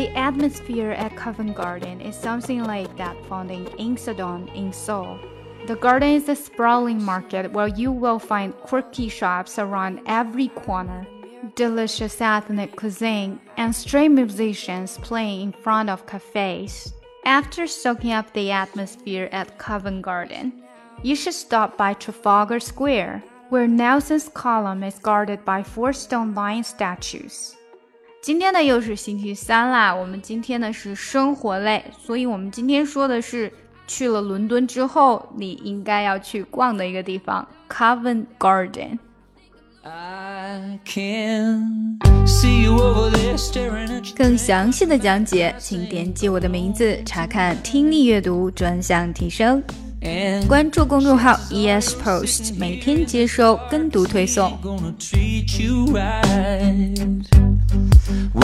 atmosphere at Covent Garden is something like that found in Insadong in Seoul. The garden is a sprawling market where you will find quirky shops around every corner, delicious ethnic cuisine, and stray musicians playing in front of cafes. After soaking up the atmosphere at Covent Garden, you should stop by Trafalgar Square, where Nelson's column is guarded by four stone lion statues. 今天呢又是星期三啦，我们今天呢是生活类，所以我们今天说的是去了伦敦之后你应该要去逛的一个地方，Covent Garden。更详细的讲解，请点击我的名字查看听力阅读专项提升。关注公众号 ES Post，每天接收跟读推送。